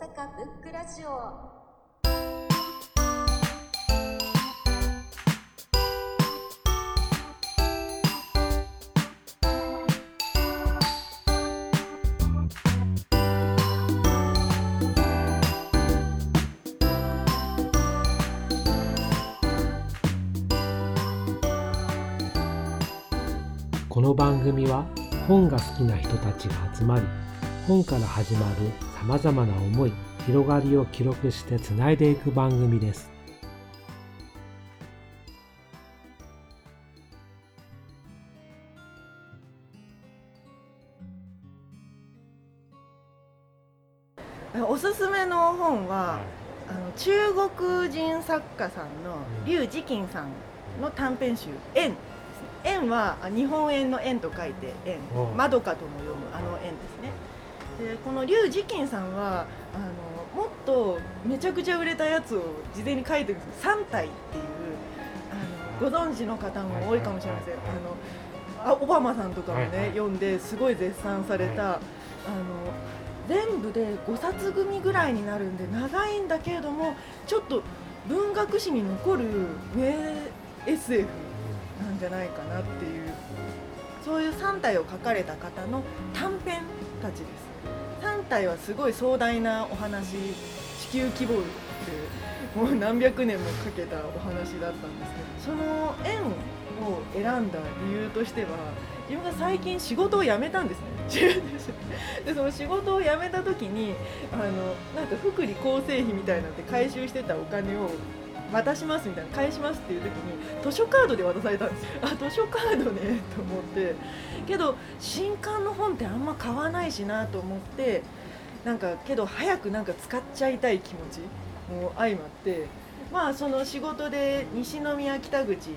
阪ブックラジオ。この番組は本が好きな人たちが集まり本から始まるさまざまな思い広がりを記録してつないでいく番組です。おすすめの本は、あの中国人作家さんの劉慈欣さんの短編集「円」円はあ日本円の円と書いて円。うん。まどかとも読むあの円ですねでこの劉慈欣さんはあのもっとめちゃくちゃ売れたやつを事前に書いてるんです3体っていうあのご存知の方も多いかもしれません。あのあオバマさんとかもね、読んですごい絶賛された、あの全部で5冊組ぐらいになるんで長いんだけれどもちょっと文学史に残る名 SF なんじゃないかなっていうそういう3体を書かれた方の短編たちです3体はすごい壮大なお話地球規模でもう何百年もかけたお話だったんですけどその円を選んだ理由としては自分が最近仕事を辞めたんですね。でその仕事を辞めた時にあのなんか福利厚生費みたいなので回収してたお金を渡しますみたいな返しますっていう時に図書カードで渡されたんですよ。あ図書カードねと思って。けど新刊の本ってあんま買わないしなと思ってなんかけど早くなんか使っちゃいたい気持ちも相まってまあその仕事で西宮北口で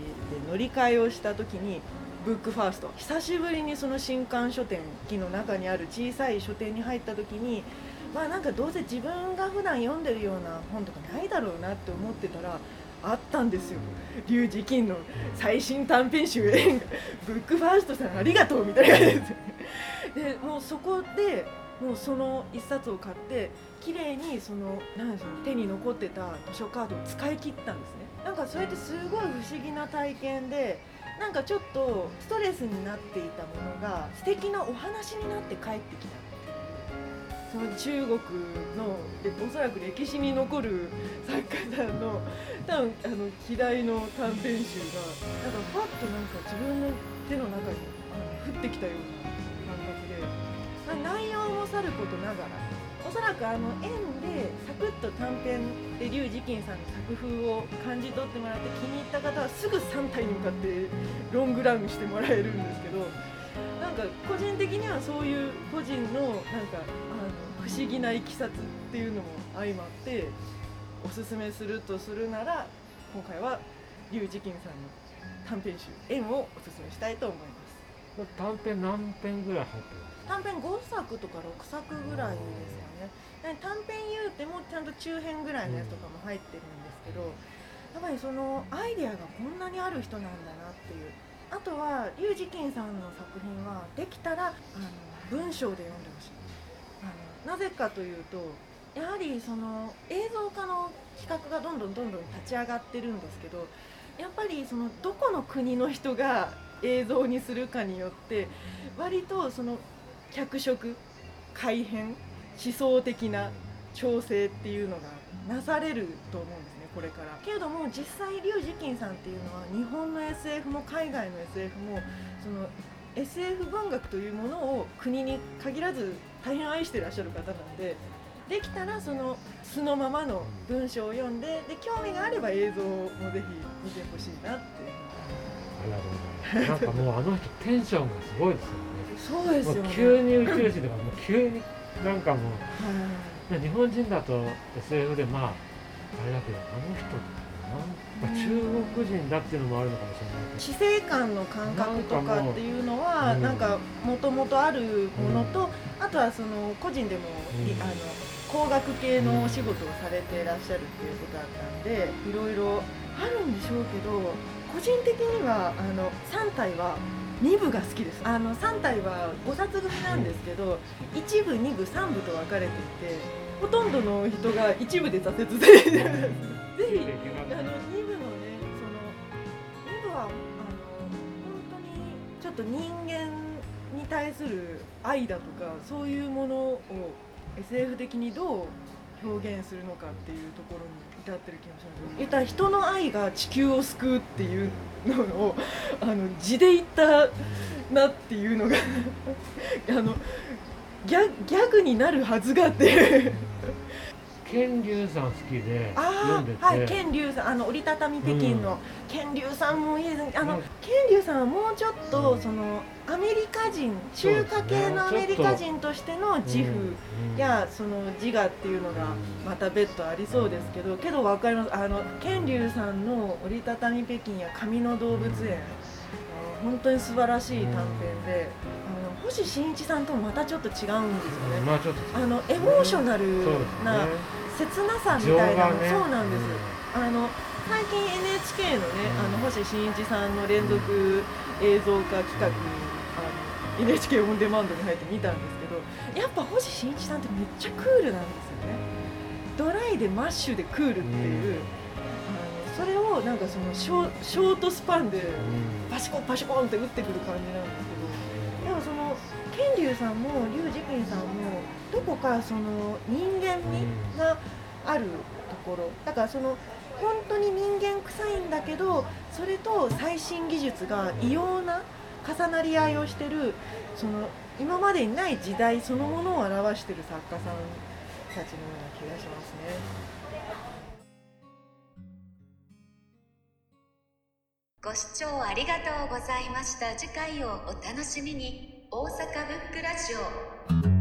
乗り換えをした時にブックファースト久しぶりにその新刊書店機の中にある小さい書店に入った時にまあなんかどうせ自分が普段読んでるような本とかないだろうなって思ってたらあったんですよ。劉慈欣の最新短編集演ブックファーストさんありがとうみたいな感じで。すでもうそこでもうその一冊を買って綺麗にそのなんでしょう手に残ってた図書カードを使い切ったんですね。なんかそれってすごい不思議な体験でなんかちょっとストレスになっていたものが素敵なお話になって帰ってきたその中国のおそらく歴史に残る作家さんの多分あの希代の短編集がなんかファッとなんか自分の手の中にあの降ってきたような感覚で、まあ、内容もさることながらおそらくあの円でサクッと短編で劉慈欣さんの作風を感じ取ってもらって気に入った方はすぐ3体に向かってロングランしてもらえるんですけどなんか個人的にはそういう個人のなんかあの不思議ないきさつっていうのも相まっておすすめするとするなら今回は劉慈欣さんの短編集「円」をおすすめしたいと思います。短編何編ぐらい入ってる短編5作とか6作ぐらいですかねで短編言うてもちゃんと中編ぐらいのやつとかも入ってるんですけどやっぱりそのアイデアがこんなにある人なんだなっていうあとは劉慈欣さんの作品はできたらあの文章で読んでほしい。あのなぜかというとやはりその映像化の企画がどんどんどんどん立ち上がってるんですけどやっぱりそのどこの国の人が映像にするかによって割とその脚色改変思想的な調整っていうのがなされると思うんですね。これから。けれども実際劉慈欣さんっていうのは日本の SF も海外の SF もその SF 文学というものを国に限らず大変愛してらっしゃる方なんでできたらその素のままの文章を読んでで興味があれば映像もぜひ見てほしいなってありがとう。ございますなんかもうあの人テンションがすごいですよね。そうですよね。急に宇宙人とかもう急になんかもう。はい。ね日本人だと SF でまああれだけどあの人なんか中国人だっていうのもあるのかもしれないけど。死生観の感覚とかっていうのはなんん。かもともとあるものと、あとはその個人でも、いうん。あの工学系のお仕事をされていらっしゃるっていうことだったんでいろいろあるんでしょうけど個人的にはあの3体は2部が好きです。あの3体は5冊組なんですけど1部2部3部と分かれていてほとんどの人が一部で挫折するぜひあの2部のねその2部はあの本当にちょっと人間に対する愛だとかそういうものを SF 的にどう表現するのかっていうところに至ってる気がします。言ったら人の愛が地球を救うっていうのをあの字で言ったなっていうのが あのギャギャグになるはずがって健龍さん好きで読あんでて、あはい健龍さんあの折りたたみ北京の。健龍さんもいいですね。あの健龍さんはもうちょっと、うん。そのアメリカ人中華系のアメリカ人としての自負やその自我っていうのがまた別途ありそうですけどけど分かります？あの健龍さんの折りたたみ北京や紙の動物園、本当に素晴らしい短編で、星新一さんともまたちょっと違うんですようんね。まあちょっとあのエモーショナルなね。切なさみたいなね。そうなんです、あの最近 NHK のね、あの星新一さんの連続映像化企画、あの NHK オンデマンドに入って見たんですけどやっぱ星新一さんってめっちゃクールなんですよね。ドライでマッシュでクールっていう、あのそれをなんかそのショートスパンでうん。パシコンパシコンって打ってくる感じなんですけどの健龍さんも劉慈欣さんもどこかその人間味があるところだからその本当に人間臭いんだけどそれと最新技術が異様な重なり合いをしてるその今までにない時代そのものを表してる作家さんたちのような気がしますね。ご視聴ありがとうございました次回をお楽しみに大阪ブックラジオ。